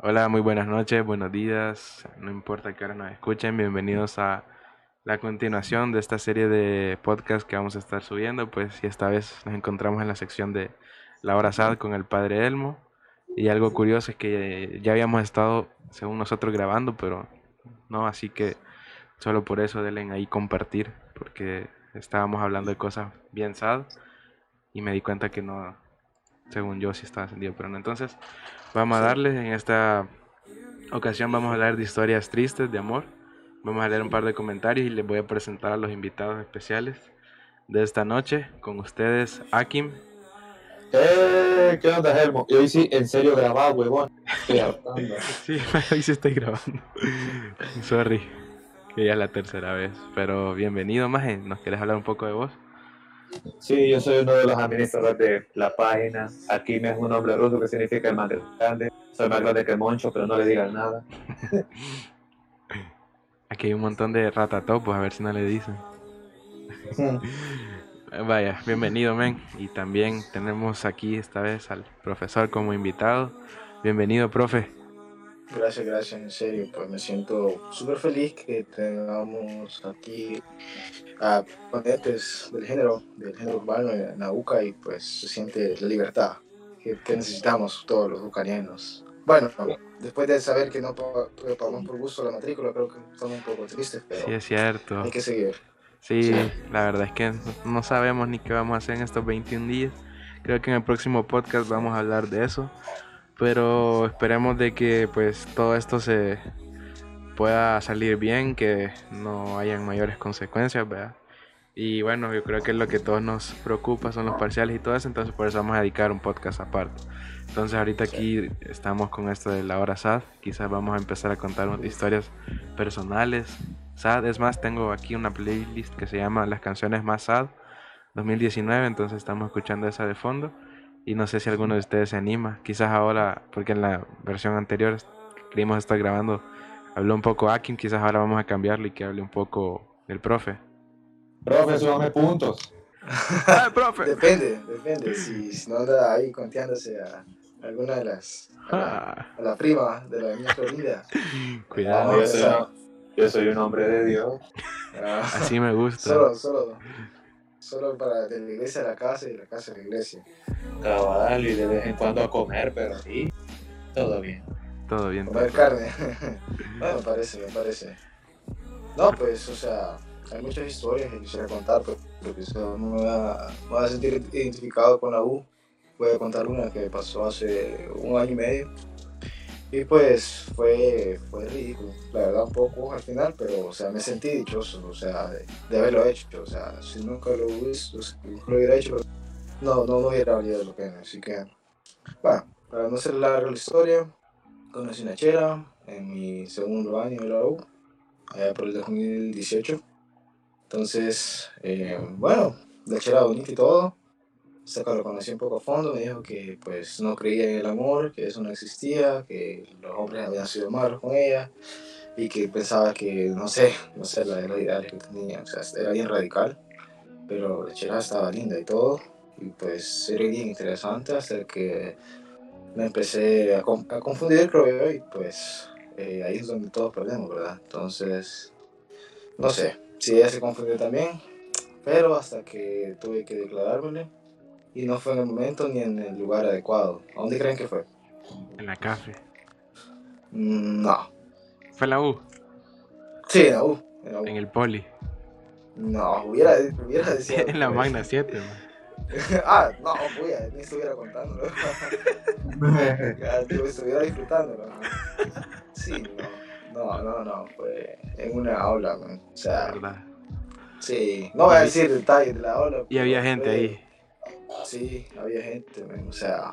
Hola, muy buenas noches, buenos días, no importa que ahora nos escuchen, bienvenidos a la continuación de esta serie de podcast que vamos a estar subiendo, pues y esta vez nos encontramos en la sección de La Hora Sad con el Padre Elmo y algo curioso es que ya habíamos estado, según nosotros, grabando, pero no, así que solo por eso denle ahí compartir, porque estábamos hablando de cosas bien sad y me di cuenta que no, según yo sí estaba encendido, pero no, entonces vamos a darles en esta ocasión vamos a hablar de historias tristes de amor Vamos a leer un par de comentarios y les voy a presentar a los invitados especiales de esta noche. Con ustedes, Akim. Eh, ¿Qué onda, Helmo? Y hoy sí, en serio grabado, huevón. sí, hoy sí estoy grabando. Sorry, que ya es la tercera vez. Pero bienvenido, Maje. ¿Nos quieres hablar un poco de vos? Sí, yo soy uno de los administradores de la página. Aquí me es un nombre ruso que significa el más grande. Soy más grande que el Moncho, pero no le digan nada. Aquí hay un montón de ratatopos, a ver si no le dicen. Vaya, bienvenido, men. Y también tenemos aquí esta vez al profesor como invitado. Bienvenido, profe. Gracias, gracias, en serio. Pues me siento súper feliz que tengamos aquí a ponentes del género, del género urbano en la UCA y pues se siente la libertad que, que necesitamos todos los ucranianos. Bueno, después de saber que no pagamos por gusto la matrícula, creo que estamos un poco tristes, pero sí, es cierto. hay que seguir. Sí, la verdad es que no sabemos ni qué vamos a hacer en estos 21 días. Creo que en el próximo podcast vamos a hablar de eso. Pero esperemos de que pues todo esto se pueda salir bien, que no hayan mayores consecuencias, ¿verdad? Y bueno, yo creo que lo que todos nos preocupa son los parciales y todo eso, entonces por eso vamos a dedicar un podcast aparte. Entonces ahorita aquí estamos con esto de la hora SAD, quizás vamos a empezar a contar historias personales. SAD, es más, tengo aquí una playlist que se llama Las canciones más SAD 2019, entonces estamos escuchando esa de fondo. Y no sé si alguno de ustedes se anima, quizás ahora, porque en la versión anterior que estar grabando, habló un poco Akin, quizás ahora vamos a cambiarlo y que hable un poco el profe. Profe, súbame puntos. ah, profe. Depende, depende. Si, no anda ahí conteándose a alguna de las. A la, prima de la niña Florida. Cuidado. yo, soy, un hombre de Dios. Ah. Así me gusta. Solo, solo. Solo para de la iglesia a la casa y de la casa a la iglesia. Cabal, y de vez en cuando a comer, pero sí. Todo bien. Todo bien. Comer carne. me parece, me parece. No, pues, o sea hay muchas historias que quisiera contar, pero porque no me va, a sentir identificado con la U. Voy a contar una que pasó hace un año y medio. Y pues fue, fue ridículo, la verdad un poco al final, pero o sea, me sentí dichoso, o sea, de, haberlo hecho, o sea, si nunca lo, hubiese, lo hubiera hecho, no, no, no hubiera valido la pena, así que, bueno, para no ser larga la historia, conocí una chera en mi segundo año de la U, allá por el 2018, entonces, eh, bueno, la chera bonita y todo. Que lo conocí un poco a fondo, me dijo que pues no creía en el amor, que eso no existía, que los hombres habían sido malos con ella y que pensaba que, no sé, no sé, la los ideales que tenía, o sea, era bien radical, pero la chera estaba linda y todo, y pues era bien interesante hasta que me empecé a, confundir, creo yo, y pues eh, ahí es donde todos perdemos, ¿verdad? Entonces, no sé, Sí, ella se confundió también, pero hasta que tuve que declarármele y no fue en el momento ni en el lugar adecuado. ¿A dónde creen que fue? En la café. Mm, no. ¿Fue en la U? Sí, en la U. En, el poli. No, hubiera, hubiera decidido. en la Magna 7, ah, no, voy a, ni estuviera contando. ya, estuviera disfrutando. Sí, no. No, no, no, fue en una aula, man. O sea, ¿verdad? Sí, no voy a decir detalles de la aula. Y había gente ahí. Sí, había gente, man. O sea,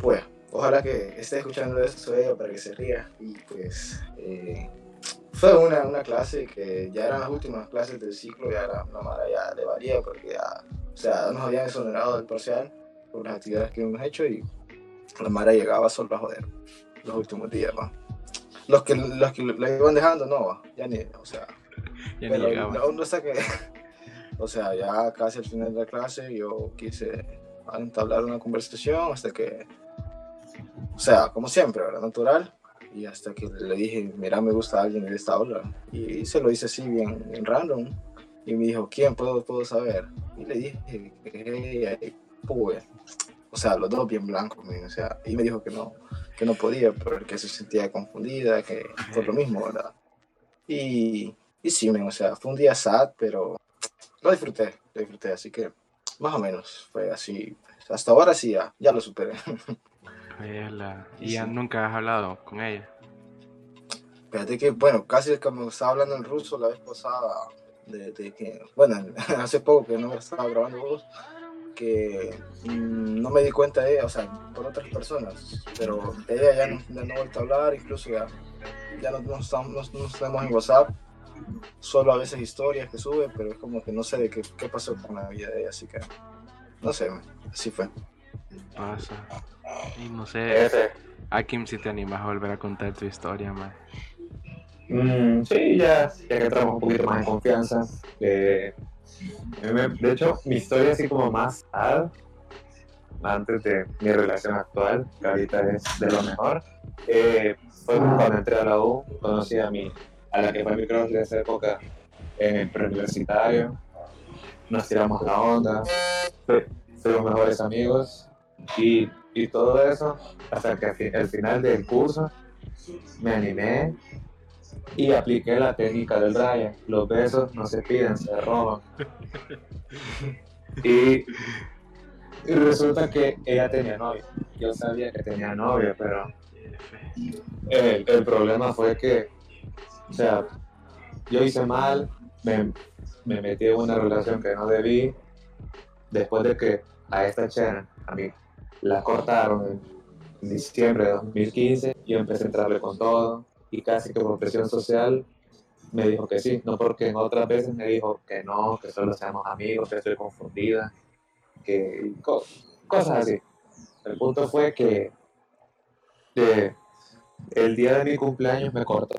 pues, ojalá que esté escuchando esto ella para que se ría. Y pues, eh, fue una, una, clase que ya eran las últimas clases del ciclo, ya la, la mara ya le valía porque ya, o sea, nos habían exonerado del parcial por las actividades que hemos hecho y la mara llegaba solo a joder los últimos días, man los que, los que la iban dejando, no, ya ni, o sea, ya ni llegaba. No, sé que, o sea, ya casi al final de la clase yo quise entablar una conversación hasta que o sea, como siempre, ¿verdad? Natural. Y hasta que le dije, mira, me gusta alguien en esta hora. Y se lo hice así, bien, bien random. Y me dijo, ¿quién puedo, puedo saber? Y le dije, que pues, o sea, los dos bien blancos, o sea, y me dijo que no, que no podía porque se sentía confundida, que por lo mismo, ¿verdad? Y, y sí, o sea, fue un día sad, pero lo disfruté, lo disfruté, así que más o menos fue así. Hasta ahora sí, ya, ya lo superé. ¿Y ya nunca has hablado con ella? Fíjate que, bueno, casi como estaba hablando en ruso la vez pasada, de, que, bueno, hace poco que no estaba grabando vos, que mm, no me di cuenta de ella, o sea, por otras personas, pero de ella ya no, ya no he vuelto a hablar, incluso ya, ya no, no, estamos, no, estamos en WhatsApp, solo a veces historias que sube, pero es como que no sé de qué, qué pasó con la vida de ella, así que no sé, así fue. Pasa. Y no sé, a Kim si te animas a volver a contar tu historia, man. Mm, sí, ya, ya que entramos un poquito más en confianza. Eh, de hecho, mi historia así como más sad, antes de mi relación actual, que ahorita es de lo mejor, eh, fue cuando entré a la U, conocí a, mi, a la que fue mi crush de esa época en el preuniversitario, nos tiramos la onda, fuimos mejores amigos y, y todo eso hasta que al final del curso me animé y apliqué la técnica del Ryan. Los besos no se piden, se roban. Y, resulta que ella tenía novia. Yo sabía que tenía novia, pero el, el problema fue que, o sea, yo hice mal, me, me metí en una relación que no debí, después de que a esta chena, a mí, la cortaron en diciembre de 2015, yo empecé a entrarle con todo, y casi que por presión social me dijo que sí, no porque en otras veces me dijo que no, que solo seamos amigos, que estoy confundida, que cosas así. El punto fue que el día de mi cumpleaños me cortó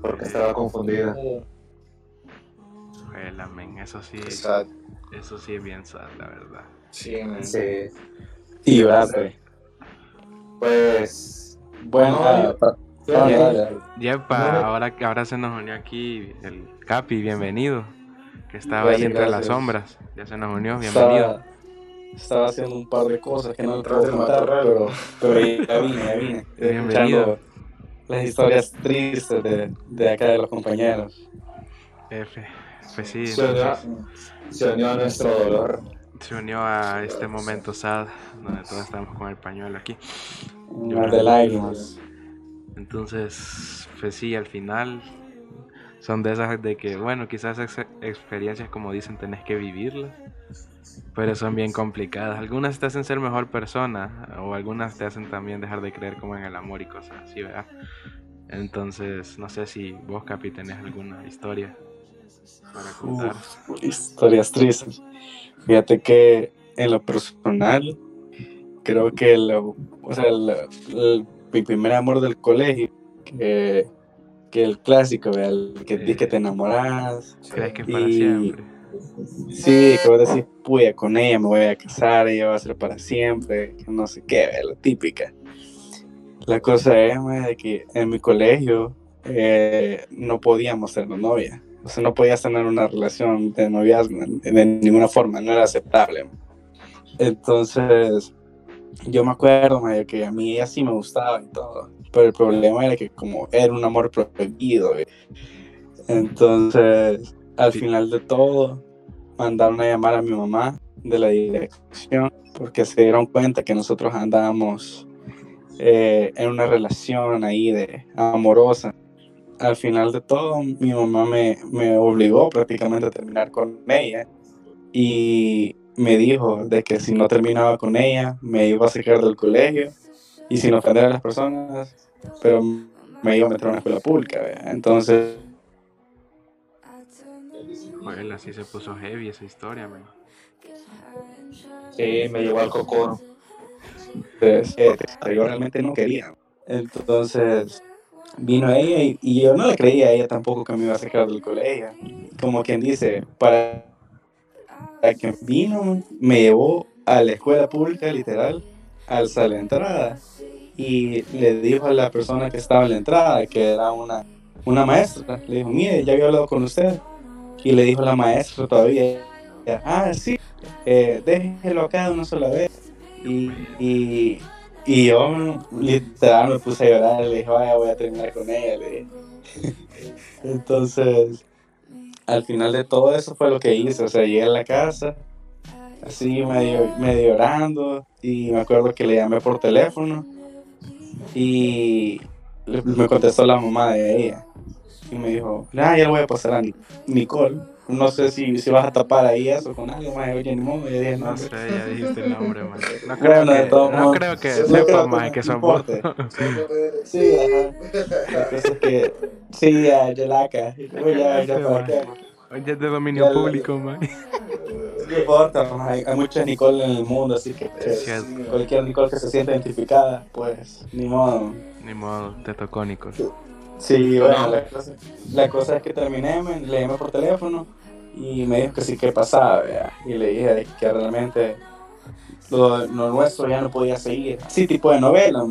porque estaba confundida. eso sí, eso sí es bien sad, la verdad. Sí, sí. Y pues bueno, Yepa, ahora, ahora se nos unió aquí el Capi, bienvenido. Que estaba ahí entre las sombras. Ya se nos unió, bienvenido. Estaba, haciendo un par de cosas que no puedo contar, pero, pero ya vine, ya vine. Bienvenido. Las historias tristes de, de acá de los compañeros. F, pues sí. Se unió, a nuestro dolor. Se unió a este momento sad, donde todos estamos con el pañuelo aquí de lágrimas. Entonces, pues sí, al final son de esas de que, bueno, quizás experiencias como dicen tenés que vivirlas, pero son bien complicadas. Algunas te hacen ser mejor persona o algunas te hacen también dejar de creer como en el amor y cosas así, ¿verdad? Entonces, no sé si vos, Capi, tenés alguna historia para contar. historias tristes. Fíjate que en lo personal, creo que lo, o sea, mi primer amor del colegio, que, que el clásico, el que dices que te enamoras. Crees que es para siempre. Sí, que vos decís, puya, con ella me voy a casar, ella va a ser para siempre, no sé qué, la típica. La cosa es de que en mi colegio eh, no podíamos ser novia. O sea, no podías tener una relación de noviazgo de ninguna forma, no era aceptable. Entonces, yo me acuerdo, que a mí ella sí me gustaba y todo, pero el problema era que como era un amor prohibido, entonces al final de todo mandaron a llamar a mi mamá de la dirección porque se dieron cuenta que nosotros andábamos eh, en una relación ahí de amorosa. Al final de todo, mi mamá me, me obligó prácticamente a terminar con ella y me dijo de que si no terminaba con ella, me iba a sacar del colegio y sin ofender a las personas, pero me iba a meter a una escuela pública. Entonces. Bueno, así se puso heavy esa historia, man. Sí, me llevó al cocoro. Eh, yo realmente no quería. Entonces, vino ella y, y, yo no le creía a ella tampoco que me iba a sacar del colegio. Como quien dice, para que vino, me llevó a la escuela pública, literal, alza la entrada y le dijo a la persona que estaba en la entrada, que era una, una maestra, le dijo, mire, ya había hablado con usted. Y le dijo la maestra todavía, ah, sí, eh, déjelo acá una sola vez. Y, y, y yo literal me puse a llorar, le dije, vaya, voy a terminar con ella. Le dije. Entonces, al final de todo eso fue lo que hice, o sea, llegué a la casa, así medio, medio llorando, y me acuerdo que le llamé por teléfono, y me contestó la mamá de ella, y me dijo, ah, ya le voy a pasar a Nicole no sé si, si vas a tapar ahí eso con algo más. Oye, ni modo, ya dije No sé, ya dijiste el nombre, man. No creo bueno, que, no no creo que sepa creo más que son vos. Sí, ajá. La cosa es que. Sí, ya, Yelaca. Ya, ya, para qué. Ya es de dominio público, man. No importa, hay, hay, muchas Nicole en el mundo, así que cualquier Nicole que se sienta identificada, pues ni modo. Ni modo, te tocó Nicole. Sí, bueno, la cosa, la cosa es que terminé, me, le llamé por teléfono y me dijo que sí que pasaba, y le dije que realmente lo, nuestro ya no podía seguir. Así tipo de novela.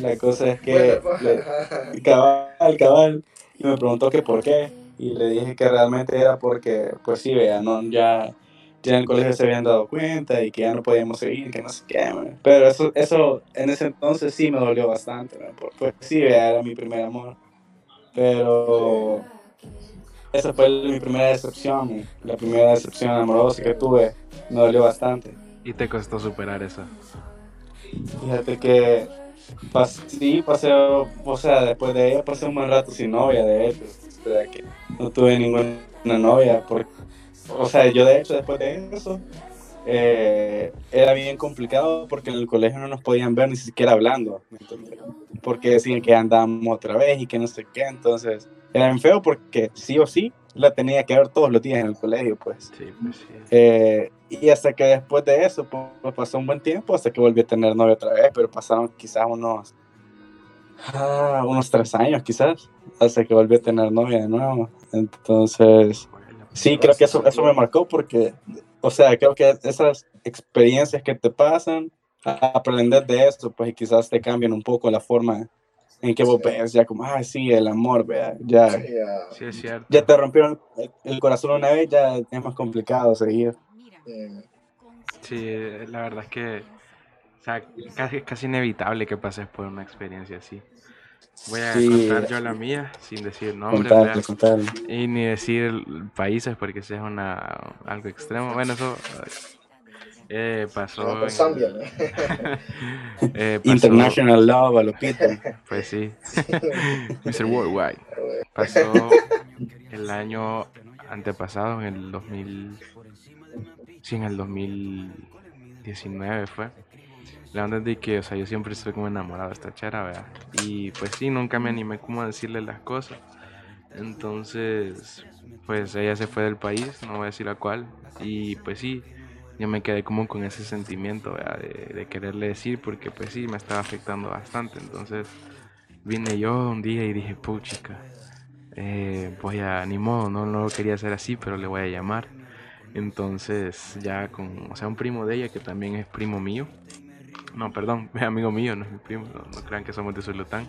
La cosa es que le, cabal, cabal, y me preguntó que por qué, y le dije que realmente era porque, pues sí, vea, no, ya, ya en el colegio se habían dado cuenta y que ya no podíamos seguir, que no sé qué, pero eso, eso en ese entonces sí me dolió bastante, pues sí, era mi primer amor, pero esa fue mi primera decepción, la primera decepción amorosa que tuve, me dolió bastante. ¿Y te costó superar eso? Fíjate que sí, pasé, o sea, después de ella pasé un buen rato sin novia, de hecho, o sea, que no tuve ninguna novia, porque, o sea, yo de hecho después de eso eh, era bien complicado porque en el colegio no nos podían ver ni siquiera hablando, porque decían que andábamos otra vez y que no sé qué, entonces era bien feo porque sí o sí la tenía que ver todos los días en el colegio, pues. Sí, pues sí. Eh, y hasta que después de eso, pues, pasó un buen tiempo hasta que volví a tener novia otra vez, pero pasaron quizás unos, ah, unos tres años, quizás, hasta que volví a tener novia de nuevo. Entonces, sí, creo que eso, eso me marcó porque, o sea, creo que esas experiencias que te pasan, aprender de eso, pues y quizás te cambian un poco la forma en que vos ves ya como, ah, sí, el amor, vea, ya, sí, es cierto. ya te rompieron el corazón una vez, ya es más complicado seguir. Sí, la verdad es que o sea, casi, casi inevitable que pases por una experiencia así. Voy a contar yo la mía sin decir nombres y ni decir países porque si es una algo extremo. Bueno, eso eh, pasó. Pues en... eh, pasó... International Love, Lopito. Pues sí. Mr. Worldwide. Pasó el año antepasado, en el 2000. Sí, en el 2019 fue. La onda es de que, o sea, yo siempre estoy como enamorado de esta chera, ¿verdad? Y pues sí, nunca me animé como a decirle las cosas. Entonces, pues ella se fue del país, no voy a decir la cual. Y pues sí, yo me quedé como con ese sentimiento de, quererle decir porque pues sí me estaba afectando bastante entonces vine yo un día y dije puchica eh, pues ya ni modo no, no lo quería hacer así pero le voy a llamar entonces ya con o sea un primo de ella que también es primo mío no perdón es amigo mío no es mi primo no, crean que somos de Zulután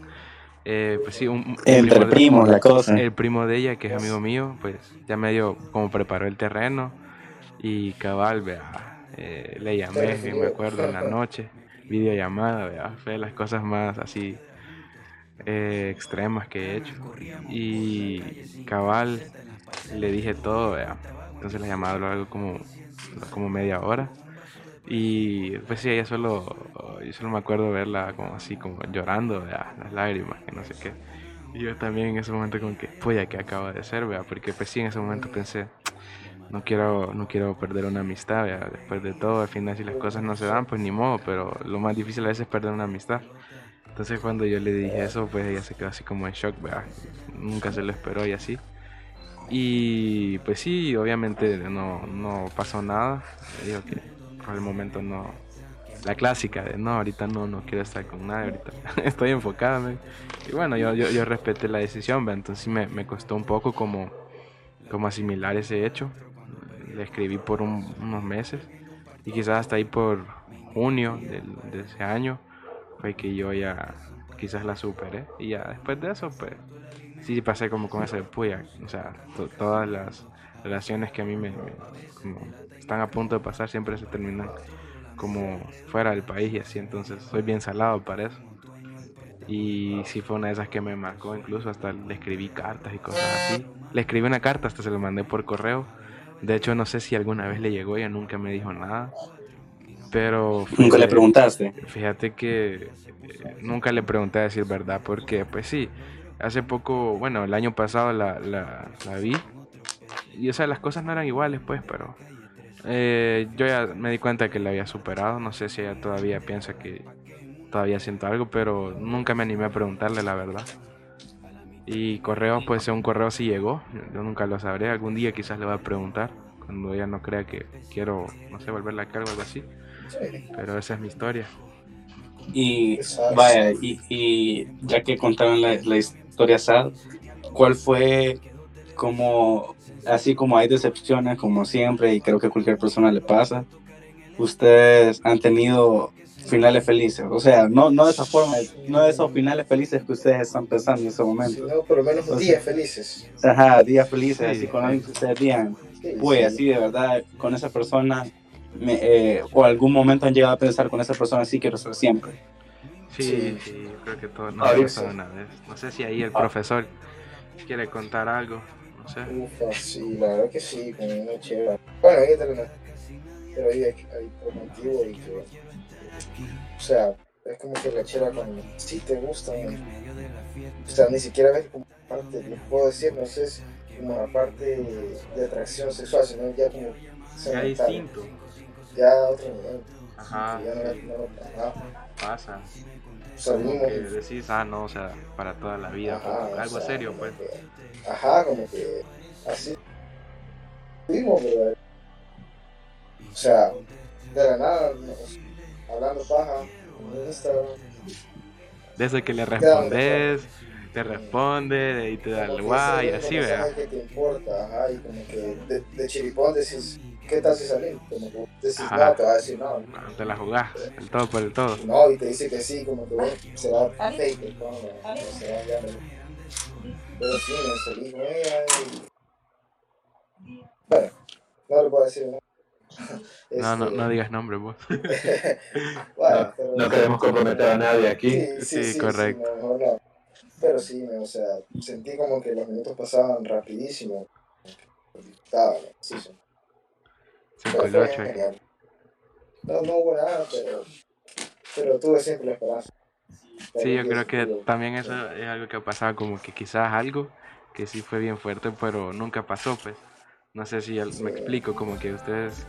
eh, pues sí, un, Entre primo la cosa. El primo de ella, que es amigo mío, pues ya medio como preparó el terreno y cabal, vea, eh, le llamé, me acuerdo, en la noche, videollamada, vea, fue de las cosas más así eh, extremas que he hecho. Y cabal, le dije todo, vea. Entonces la llamada algo como, como media hora. Y pues sí, ella solo, yo solo me acuerdo verla como así, como llorando, vea, las lágrimas, que no sé qué. Y yo también en ese momento como que, ya que acaba de ser, vea, porque pues sí, en ese momento pensé, no quiero, no quiero perder una amistad, después de todo, al final si las cosas no se dan, pues ni modo, pero lo más difícil a veces es perder una amistad. Entonces cuando yo le dije eso, pues ella se quedó así como en shock, ¿verdad? nunca se lo esperó y así. Y pues sí, obviamente no, no pasó nada, digo que por el momento no, la clásica de no, ahorita no, no quiero estar con nadie, ahorita estoy enfocada. Y bueno, yo, yo, yo respeté la decisión, entonces me, me costó un poco como, como asimilar ese hecho le escribí por unos meses y quizás hasta ahí por, junio del- de ese año fue que yo ya quizás la superé. Y ya después de eso, pues sí pasé como con ese puya. O sea, to- todas las relaciones que a mí me, me- como están a punto de pasar siempre se terminan como fuera del país y así. Entonces soy bien salado para eso. Y sí fue una de esas que me marcó, incluso hasta le escribí cartas y cosas así. Le escribí una carta, hasta se la mandé por correo. De hecho, no sé si alguna vez le llegó, ella nunca me dijo nada. Pero Nunca le preguntaste. Fíjate que eh, nunca le pregunté a decir verdad, porque pues sí, hace poco, bueno, el año pasado la, la, la vi. Y o sea, las cosas no eran iguales, pues, pero eh, yo ya me di cuenta que la había superado. No sé si ella todavía piensa que todavía siento algo, pero nunca me animé a preguntarle la verdad. Y correo, pues un correo sí llegó, yo nunca lo sabré. Algún día quizás le voy a preguntar, cuando ella no crea que quiero, no sé, volverla a cargo o algo así. Sí. Pero esa es mi historia. Y vaya, y, y ya que contaron la, la historia sad, ¿cuál fue como, así como hay decepciones, como siempre, y creo que a cualquier persona le pasa, ustedes han tenido finales felices? O sea, no, no de esa forma, no de esos finales felices que ustedes están pensando en ese momento. no, por lo menos sea, días felices. Ajá, días felices, Sí, así con alguien que ustedes digan, pues sí. así de verdad, con esa persona, me, eh, o algún momento han llegado a pensar con esa persona, sí quiero ser siempre. Sí, Sí. sí, yo creo que todos nos ha pasado una vez. No sé si ahí el Ah. profesor quiere contar algo, no sé. Ufa, sí, la verdad que sí, con una chévere. Bueno, ahí está la- pero ahí hay, hay por motivo y que, o sea, es como que la chera cuando sí te gusta, ¿no? o sea, ni siquiera ves como parte, les puedo decir, no sé, como una parte de atracción sexual, sino ya como Ya distinto. ya a otro nivel, Ajá, ya no, no, ajá, pasa. Salimos Como que y- decís, ah, no, o sea, para toda la vida, Ajá, como o algo sea, serio, pues. que- ajá, como que así vimos, ¿verdad? O sea, de la nada, hablando paja en Instagram. Desde que le respondes, te responde y te da el guay, así, que te importa, ajá, y como que de, de chiripón decís, ¿qué tal si salimos? Como que decís, Ajá. no, te va a decir no. Te la jugás, el todo por el todo. No, y te dice que sí, como que bueno, será fake, el no será ya. Pero sí, me salí con ella y... Bueno, no le puedo decir nada. No, no, Este, no digas nombre, vos. bueno, pero- No queremos comprometer a nadie aquí. Sí, sí, Sí, sí, correcto. sí, no, no, no. Pero sí, me- o sea, sentí como que los minutos pasaban rapidísimo. Estaba, ¿no? sí, sí. 5 Pero el fue 8. genial. No, no hubo nada, pero, pero tuve siempre la esperanza. Sí, yo creo que también eso es algo que ha pasado, como que quizás algo que sí fue bien fuerte, pero nunca pasó, pues. No sé si me explico, como que ustedes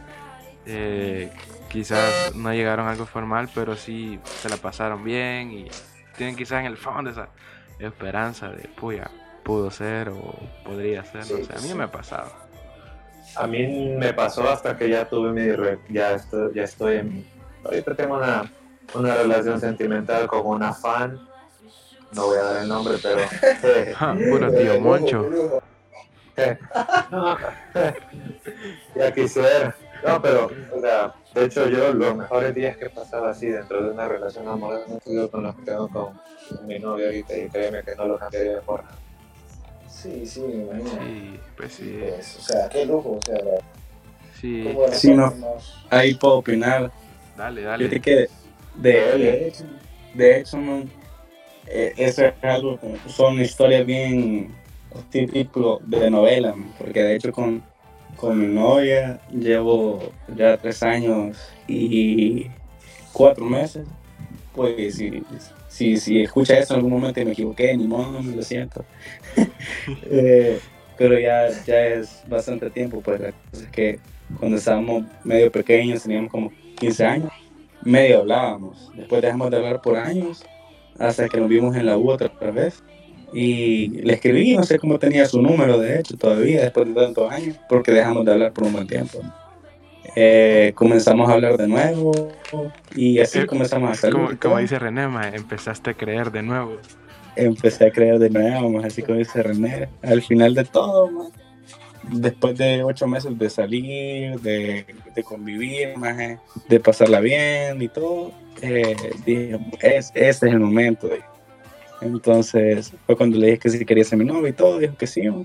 eh, quizás no llegaron a algo formal, pero sí se la pasaron bien y tienen quizás en el fondo esa esperanza de, puya, pudo ser o podría ser, no sé. A mí sí. me ha pasado. A mí me pasó hasta que ya tuve mi re- ya estoy, ya estoy en ahorita tengo una, una relación sentimental con una fan. No voy a dar el nombre, pero eh, Ja, puro De tío lujo, Moncho. de no, ya quisiera. No, pero, o sea, de hecho yo los mejores días que he pasado así dentro de una relación amorosa han sido con los que tengo con mi novio ahorita y créeme que no los cambiaría por nada. Sí, sí, me imagino. Sí, pues sí, Pues, o sea, qué lujo, o sea, la, sí. Sí, no. más- Ahí puedo opinar. Dale, dale. que de, de hecho, de hecho, man, eh, eso es algo, son historias bien típico de novela, man, porque de hecho con, con mi novia llevo ya tres años y cuatro meses. Pues si, si, si escucha eso en algún momento y me equivoqué, ni modo, lo siento. Eh, pero ya, ya es bastante tiempo, pues la cosa es que cuando estábamos medio pequeños, teníamos como 15 años, medio hablábamos. Después dejamos de hablar por años, hasta que nos vimos en la U otra vez. Y le escribí, no sé cómo tenía su número, de hecho, todavía, después de tantos años, porque dejamos de hablar por un buen tiempo. Eh, comenzamos a hablar de nuevo y así Eh, comenzamos a salir. Como, como todo. dice René, ma, empezaste a creer de nuevo. Empecé a creer de nuevo, más así como dice René. Al final de todo, man, después de ocho meses de salir, de, de convivir, maje, de pasarla bien y todo, eh, dije, es, este es el momento. Entonces fue cuando le dije que si quería ser mi novio y todo, dijo que sí. ¿no?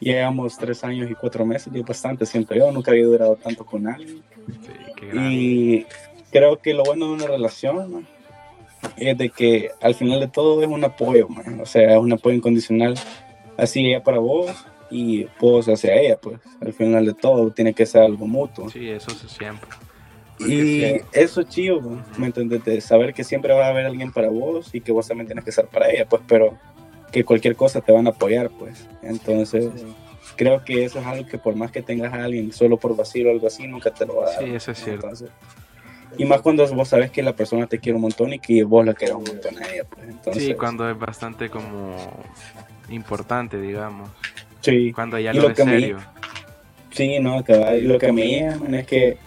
Llevamos tres años y cuatro meses, y es bastante, siento yo, nunca había durado tanto con alguien. Sí. Y creo que lo bueno de una relación ¿no? es de que al final de todo es un apoyo, man. o sea, es un apoyo incondicional, así ella para vos y vos hacia ella, pues al final de todo tiene que ser algo mutuo. Sí, eso sí siempre. Y eso es chido. ¿me entiendes? De saber que siempre va a haber alguien para vos y que vos también tienes que ser para ella, pues, pero que cualquier cosa te van a apoyar, pues. Entonces, creo que eso es algo que por más que tengas a alguien solo por vacío o algo así, nunca te lo va a dar. Sí, eso es cierto. Entonces, y más cuando vos sabes que la persona te quiere un montón y que vos la quieres un montón a ella, pues. Entonces, Sí, cuando es bastante como importante, digamos. sí. Cuando ya lo lo es que serio. Sí, no, cabal. Y lo que a mí man, es que,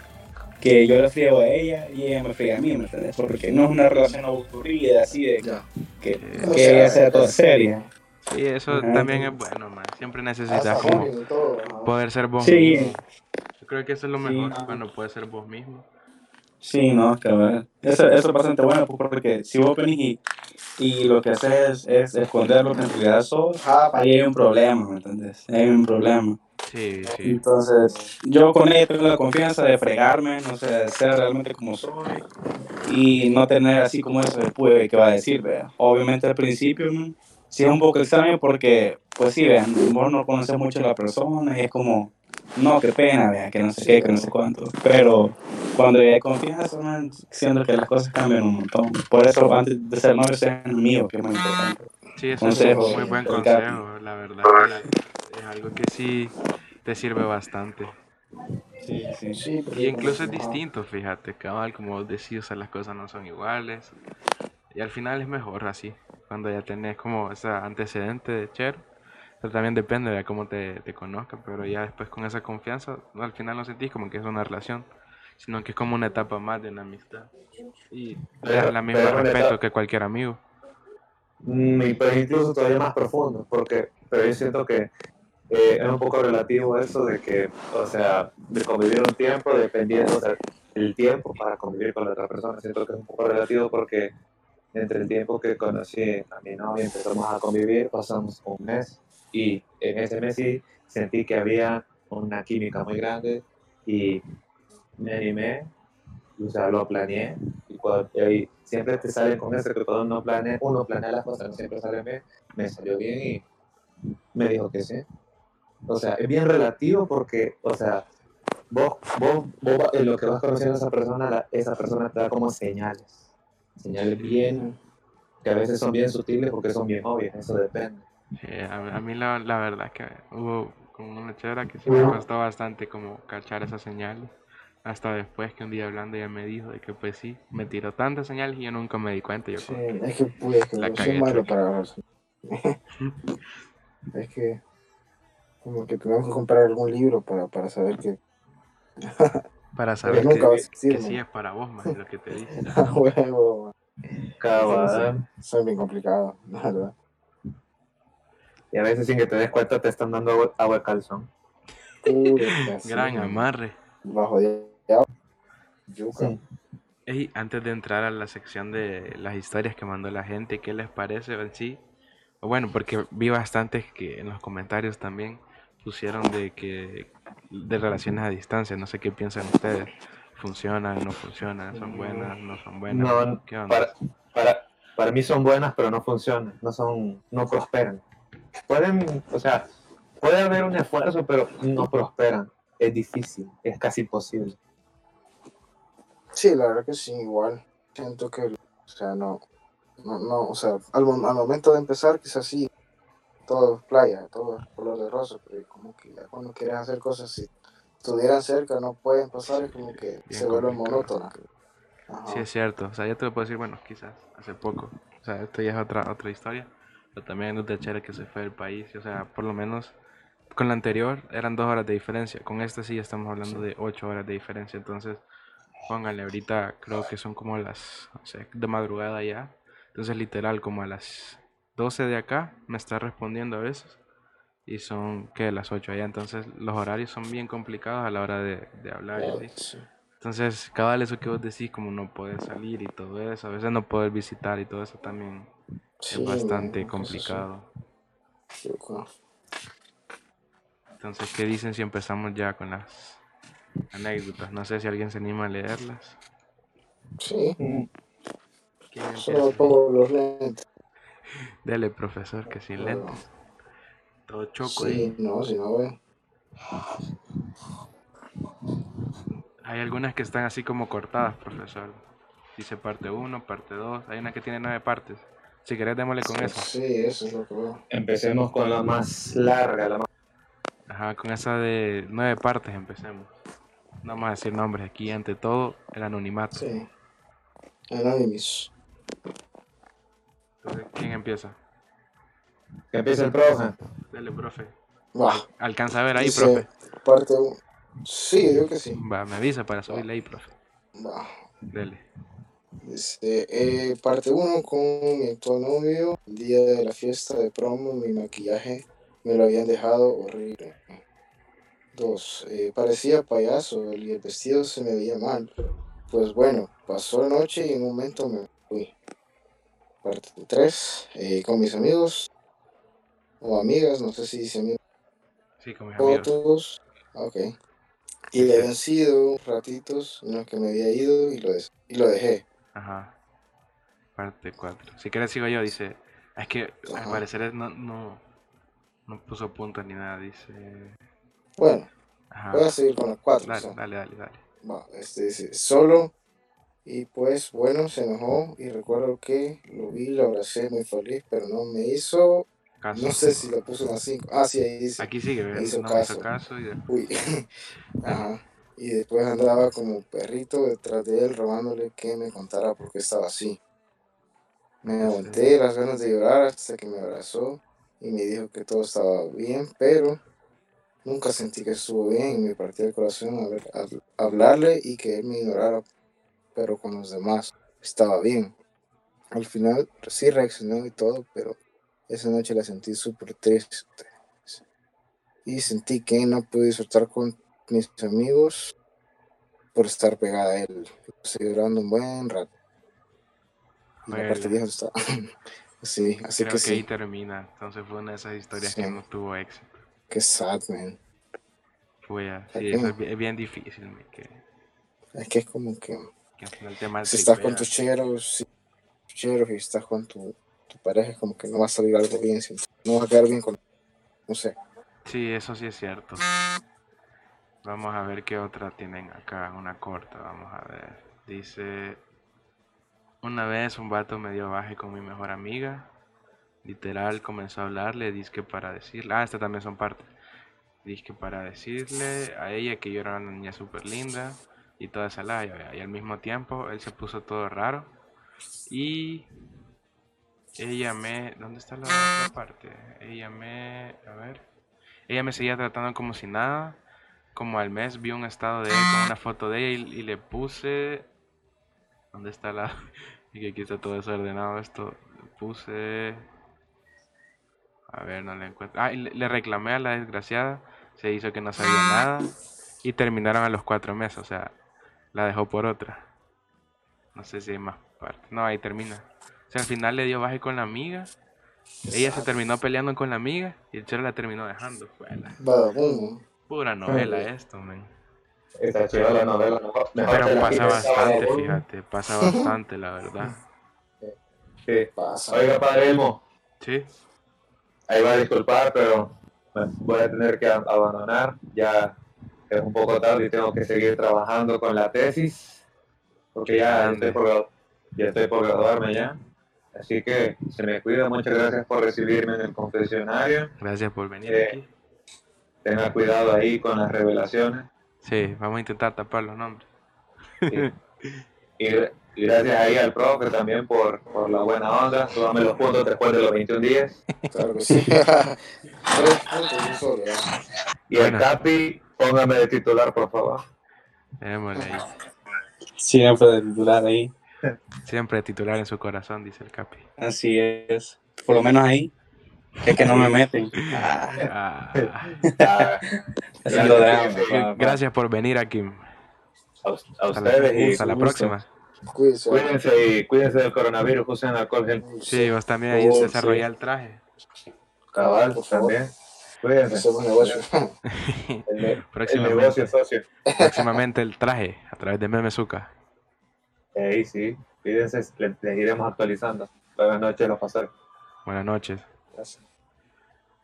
que yo le friego a ella y ella me friega a mí, ¿me entiendes? Porque no es una relación aburrida, así de Ya. que, O que sea, ella sea toda seria. Sí, eso Ajá. también es bueno, man. Siempre necesitas como todo, poder ser vos Sí. mismo. Yo creo que eso es lo Sí, mejor, no. cuando puedes ser vos mismo. Sí, no, cabal. Eso, eso es bastante bueno pues, porque si vos venís y, y lo que haces es esconder lo que en realidad sos, pa- ahí hay un problema, ¿me entiendes? Hay un problema. Sí, sí. Entonces, yo con ella tengo la confianza de fregarme, no sé, de ser realmente como soy y no tener así como eso de puede que va a decir, vea. Obviamente al principio ¿no? sí es un poco extraño porque, pues sí, vean, vos no conoces mucho a la persona y es como, no, qué pena, vea, que no sé qué, que no sé cuánto. Pero cuando hay confianza, man, siento que las cosas cambian un montón. Por eso, antes de ser novio, sean mío, que es muy importante. Sí, eso es Consejo, un muy buen del consejo. La verdad es algo que sí te sirve bastante. Sí, sí. Sí, Y incluso es distinto, fíjate, cabal, como vos decís, o sea, las cosas no son iguales. Y al final es mejor así, cuando ya tenés como ese antecedente de Cher. Pero también depende de cómo te, te conozcan, pero ya después con esa confianza, al final no sentís como que es una relación, sino que es como una etapa más de una amistad. Y Pero- es la misma respeto etapa- que cualquier amigo. Mm, y pero incluso todavía más profundo, porque pero yo siento que eh, es un poco relativo eso de que, o sea, de convivir un tiempo dependiendo, o sea, el tiempo para convivir con la otra persona, siento que es un poco relativo porque entre el tiempo que conocí a mi novia empezamos a convivir, pasamos un mes y en ese mes sí sentí que había una química muy grande y me animé, o sea, lo planeé y, cuando, y siempre te sale con eso que cuando uno planea, uno planea las cosas, no siempre sale bien, me salió bien y me dijo que sí. O sea, es bien relativo porque, o sea, vos, vos, vos en lo que vas conociendo a esa persona, la- esa persona te da como señales. Señales bien, que a veces son bien sutiles porque son bien obvias, eso depende. Eh, a, a mí la, la verdad es que hubo como una chera que sí me costó bastante como cachar esas señales. Hasta después que un día hablando ella me dijo de que pues sí, me tiró tantas señales y yo nunca me di cuenta. Yo Sí, es que, pues, La yo soy malo para Es que, como que tenemos que comprar algún libro para, para saber que. para saber nunca va a que, que ¿no? sí es para vos, man, lo que te dice. A huevo, Cabal. soy bien complicado, la verdad. Y a veces sin que te des cuenta te están dando agua, agua de calzón. Sí, Gran amarre. Bajo de agua. Yuca. Sí. Ey, antes de entrar a la sección de las historias que mandó la gente, ¿qué les parece en sí? O bueno, porque vi bastantes que en los comentarios también pusieron de que de relaciones a distancia, no sé qué piensan ustedes. ¿Funcionan, no funcionan? ¿Son buenas, no son buenas? No, ¿Qué onda? para, para, para mí son buenas, pero no funcionan, no son, no prosperan. Pueden, o sea, puede haber un esfuerzo, pero no prosperan. Es difícil, es casi imposible. Sí, la verdad que sí, igual. Siento que, o sea, no, no, no o sea, al, al momento de empezar, quizás sí, todo es playa, todo es color de rosa, pero como que ya cuando quieres hacer cosas, si estuvieran cerca, no pueden pasar, es como que se vuelve monótono. Sí, es cierto. O sea, yo te puedo decir, bueno, quizás hace poco. O sea, esto ya es otra, otra historia. Pero también hay de Chere que se fue del país. O sea, por lo menos con la anterior eran dos horas de diferencia. Con esta sí estamos hablando de ocho horas de diferencia. Entonces, póngale, ahorita creo que son como las, no sé, de madrugada ya. Entonces, literal, como a las 12 de acá me está respondiendo a veces. y son, ¿qué? Las 8 allá. Entonces los horarios son bien complicados a la hora de, de hablar. Sí. Entonces, cabal, eso que vos decís, como no poder salir y todo eso, a veces no poder visitar y todo eso también Sí, es bastante complicado. Entonces, ¿qué dicen si empezamos ya con las anécdotas? No sé si alguien se anima a leerlas. Sí, ¿Quién solo pongo los lentes. Dele, profesor, que sin lentes. Todo choco ahí. Sí, no, si no, ve. Hay algunas que están así como cortadas, profesor. Dice parte 1, parte 2. Hay una que tiene nueve partes. Si querés, démosle con eso. Sí, eso es lo que veo. Empecemos con la más larga, la más... Ajá, con esa de nueve partes empecemos. No vamos a decir nombres aquí, ante todo, el anonimato. Sí. Anonymous. Entonces, ¿quién empieza? Que empiece el profe. Dale, profe. ¿Alcanza a ver ahí, dice, profe? Parte 1. Sí, yo creo que sí. Va, me avisa para subirle ahí, profe. Va. Dele. Dice, eh, parte 1 con mi actual novio. El día de la fiesta de promo, mi maquillaje me lo habían dejado horrible. 2. parecía payaso y el vestido se me veía mal. Pues bueno, pasó la noche y en un momento me fui. Parte 3. con mis amigos o amigas, no sé si dice amigos Sí, con mis amigos. fotos. Ok. Y le habían sido ratitos en los que me había ido y lo, y lo dejé. Ajá. Parte 4. Si quieres sigo yo, dice. Es que al parecer no, no, no puso puntos ni nada, dice. Bueno, Ajá. voy a seguir con las cuatro. Dale, son. dale, dale, dale. Va, este dice, solo. Y pues bueno, se enojó y recuerdo que lo vi, lo abracé muy feliz, pero no me hizo, Caso. no sé si lo puso las 5. Ah, sí, ahí dice. Aquí sigue, hizo no me hizo caso. caso y Uy. Ajá. Y después andaba como perrito detrás de él rogándole que me contara por qué estaba así. Me aguanté las ganas de llorar hasta que me abrazó y me dijo que todo estaba bien, pero nunca sentí que estuvo bien y me partió el corazón a ver- al hablarle y que él me ignorara, pero con los demás estaba bien. Al final sí reaccionó y todo, pero esa noche la sentí súper triste y sentí que no pude disfrutar con mis amigos por estar pegada a él. Estoy llorando un buen rato. Y la parte vieja está. sí, así Creo que que, ahí sí. termina. Entonces fue una de esas historias Sí. que no tuvo éxito. Qué sad, man. Fue ya. ¿Por Sí, es bien, difícil, me, que, Es que es como que que si estás con tus cheros, tus cheros y estás con tu, tu pareja, como que no va a salir algo bien. si- No va a quedar bien con. No sé. Sí, eso sí es cierto. Vamos a ver qué otra tienen acá, una corta, vamos a ver. Dice, una vez un vato me dio baje con mi mejor amiga. Literal comenzó a hablarle, que para decirle, ah, estas también son partes. que para decirle a ella que yo era una niña súper linda y toda esa labia. Y al mismo tiempo él se puso todo raro. Y ella me... ¿Dónde está la otra parte? Ella me... A ver. Ella me seguía tratando como si nada. Como al mes vi un estado de él con una foto de ella y, y le puse... ¿Dónde está la...? Y que aquí está todo desordenado esto. Le puse... A ver, no le encuentro. Ah, y le, le reclamé a la desgraciada. Se hizo que no sabía nada. Y terminaron a los cuatro meses. O sea, la dejó por otra. No sé si hay más partes. No, ahí termina. O sea, al final le dio baje con la amiga. Ella se terminó peleando con la amiga. Y el chero la terminó dejando. Pura novela esto, man. Está chida la novela. Pero pasa bastante, fíjate. Pasa bastante, la verdad. Sí. Pasa. Oiga, padre Elmo, Sí. ahí va a disculpar, pero voy a tener que ab- abandonar. Ya es un poco tarde y tengo que seguir trabajando con la tesis, porque ya estoy por, ya estoy por graduarme ya. Así que se me cuida. Muchas gracias por recibirme en el confesionario. Gracias por venir Eh, aquí. Tenga cuidado ahí con las revelaciones. Sí, vamos a intentar tapar los nombres. Y, y- y gracias ahí al profe también por, por la buena onda. Súbame los puntos después de los 21 días. Claro que sí. Tres puntos yo solo. Y el. Capi, póngame de titular, por favor. Démosle ahí. Siempre de titular ahí. Siempre titular en su corazón, dice el Capi. Así es. Por lo menos ahí. Es que no me meten. Ah, Ah, Haciendo drama. gracias por venir aquí. a, a Hasta la, ustedes y hasta la gusto. próxima. Cuídense. cuídense y cuídense del coronavirus, usen alcohol gel. Sí, vos también ahí Oh, desarrollá sí. el traje. Cabal, también. Cuídense. Hacemos negocio. El, negocio socio. Próximamente el traje a través de Memezuka. Ey, sí. Cuídense, les, les iremos actualizando. Buenas noches, los pasajes. Buenas noches. Gracias.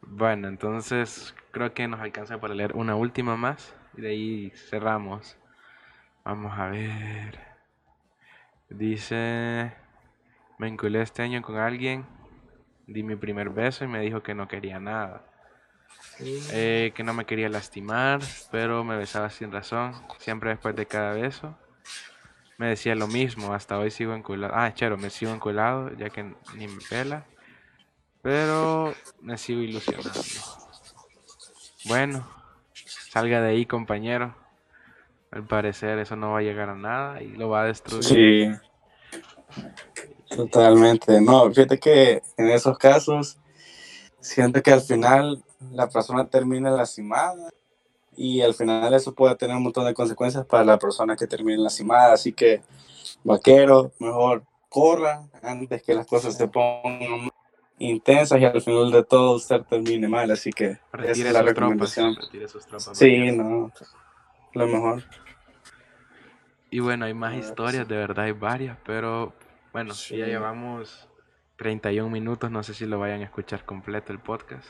Bueno, entonces creo que nos alcanza para leer una última más y de ahí cerramos. Vamos a ver. Dice, me enculé este año con alguien, di mi primer beso y me dijo que no quería nada. Eh, que no me quería lastimar, pero me besaba sin razón, siempre después de cada beso. Me decía lo mismo, hasta hoy sigo enculado. Ah, chero, me sigo enculado, ya que ni me pela. Pero me sigo ilusionando. Bueno, salga de ahí, compañero. Al parecer eso no va a llegar a nada y lo va a destruir. Sí. Totalmente. No, fíjate que en esos casos siento que al final la persona termina lastimada y al final eso puede tener un montón de consecuencias para la persona que termine lastimada. Así que, vaquero, mejor corra antes que las cosas se pongan intensas y al final de todo usted termine mal. Así que esa Retire es la recomendación. Retire sus tropas. Sí, vaquero. no, lo mejor. Y bueno, hay más que historias, de verdad hay varias, pero bueno, Sí. ya llevamos 31 minutos, no sé si lo vayan a escuchar completo el podcast.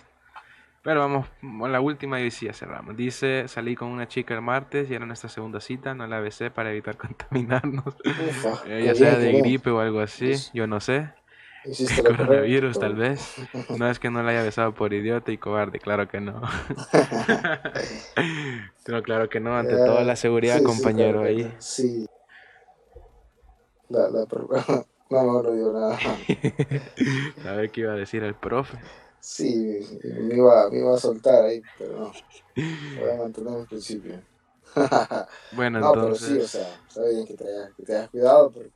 Pero vamos, a la última y ya cerramos. Dice, salí con una chica el martes y era nuestra segunda cita, no la besé para evitar contaminarnos. Ufa, Eh, ya sea de gripe o algo así, yo no sé. Lo Coronavirus tal vez. No es que no la haya besado por idiota y cobarde, claro que no. Pero claro que no, ante toda la seguridad, sí, sí, compañero, claro, ahí. Sí. La, no, no, no digo nada. A ver qué iba a decir el profe. Sí, me iba, me iba a soltar ahí, pero no. Voy a mantener el principio. Bueno, No, pero sí, o entonces, sea, está bien que te hayas, que te hayas cuidado porque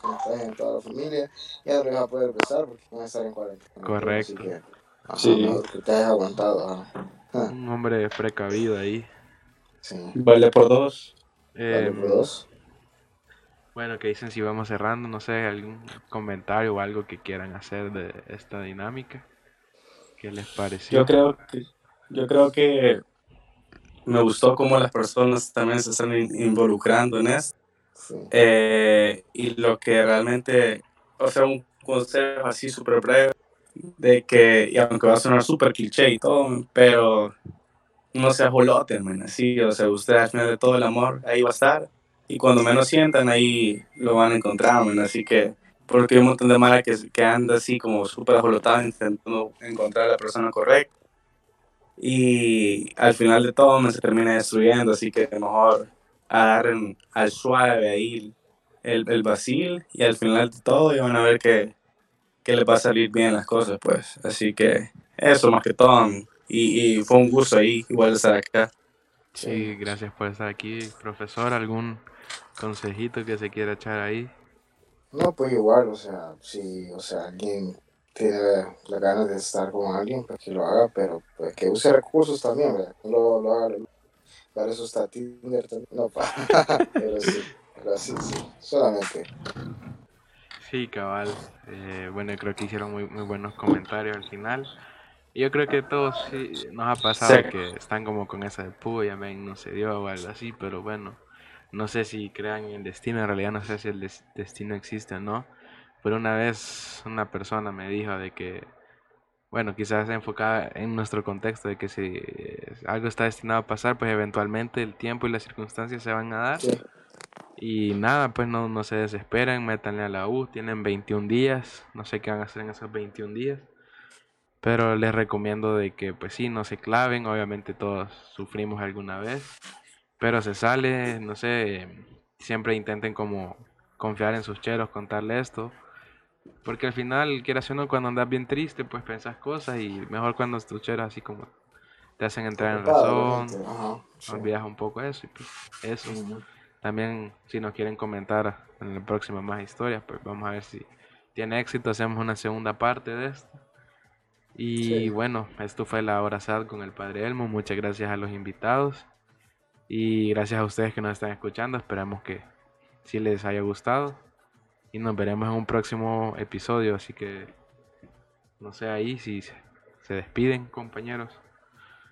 como estás en toda la familia, ya no vas a poder besar porque van a estar en cuarentena. Correcto. Así que, ajá, Sí. que te hayas aguantado. ajá. un hombre precavido ahí. Sí. Vale por dos. Dale Em, por dos. bueno, que dicen si vamos cerrando, no sé, algún comentario o algo que quieran hacer de esta dinámica. ¿Qué les pareció? Yo creo que, yo creo que me gustó cómo las personas también se están in- involucrando en esto. Sí. Eh, y lo que realmente, o sea, un consejo así súper breve, de que, y aunque va a sonar súper cliché y todo, pero no se ajoloten, man, así, o sea, ustedes de todo el amor ahí va a estar, y cuando menos sientan ahí lo van a encontrar, man, así que, porque hay un montón de mara que, que anda así como súper ajolotada intentando encontrar a la persona correcta, y al final de todo se termina destruyendo, así que mejor agarren al suave ahí el, el vacil y al final de todo ya van a ver que, que les va a salir bien las cosas, pues. Así que eso más que todo. Y, y fue un gusto ahí igual estar acá. Sí, gracias por estar aquí, profesor. ¿Algún consejito que se quiera echar ahí? No, pues igual, o sea, si, o sea, alguien tiene las ganas de estar con alguien, pues que lo haga, pero pues que use recursos también, ¿verdad? No lo, lo haga, para eso está Tinder también, no, pa, pero sí, pero sí, sí, solamente, Sí, cabal. Eh, bueno, creo que hicieron muy, muy buenos comentarios al final. Yo creo que todos sí nos ha pasado Sí. que están como con esa de puya, no se dio o algo así, pero bueno, no sé si crean en el destino, en realidad no sé si el des- destino existe o no. Pero una vez una persona me dijo de que, bueno, quizás enfocada en nuestro contexto, de que si eh, algo está destinado a pasar, pues eventualmente el tiempo y las circunstancias se van a dar. sí, Y nada, pues no, no se desesperen, métanle a la U, tienen 21 días, no sé qué van a hacer en esos 21 días, pero les recomiendo de que pues sí, no se claven, obviamente todos sufrimos alguna vez, pero se sale, no sé, siempre intenten como confiar en sus cheros, contarle esto, porque al final, quieras o no, cuando andas bien triste, pues pensás cosas y mejor cuando tus cheros así como te hacen entrar en razón, ajá, sí. olvidas un poco eso y pues eso. También si nos quieren comentar en la próxima más historias, pues vamos a ver si tiene éxito, hacemos una segunda parte de esto. Y Sí. bueno, esto fue la hora sad con el padre Elmo. Muchas gracias a los invitados y gracias a ustedes que nos están escuchando. Esperamos que sí les haya gustado y nos veremos en un próximo episodio. Así que no sé ahí si se, se despiden, compañeros.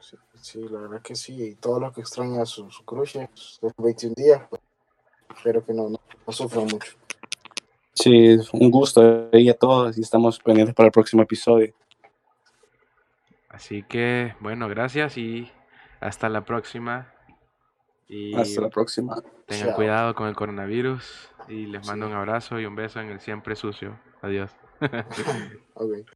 Sí, sí, la verdad que sí. Y todos los que extrañan a sus crushes, estos 21 días, pues, espero que no, no, no sufran mucho. Sí, un gusto y a todos y estamos pendientes para el próximo episodio. Así que bueno, gracias y hasta la próxima. Y Hasta la próxima. tengan Chao. cuidado con el coronavirus y les mando Sí. un abrazo y un beso en el siempre sucio. Adiós.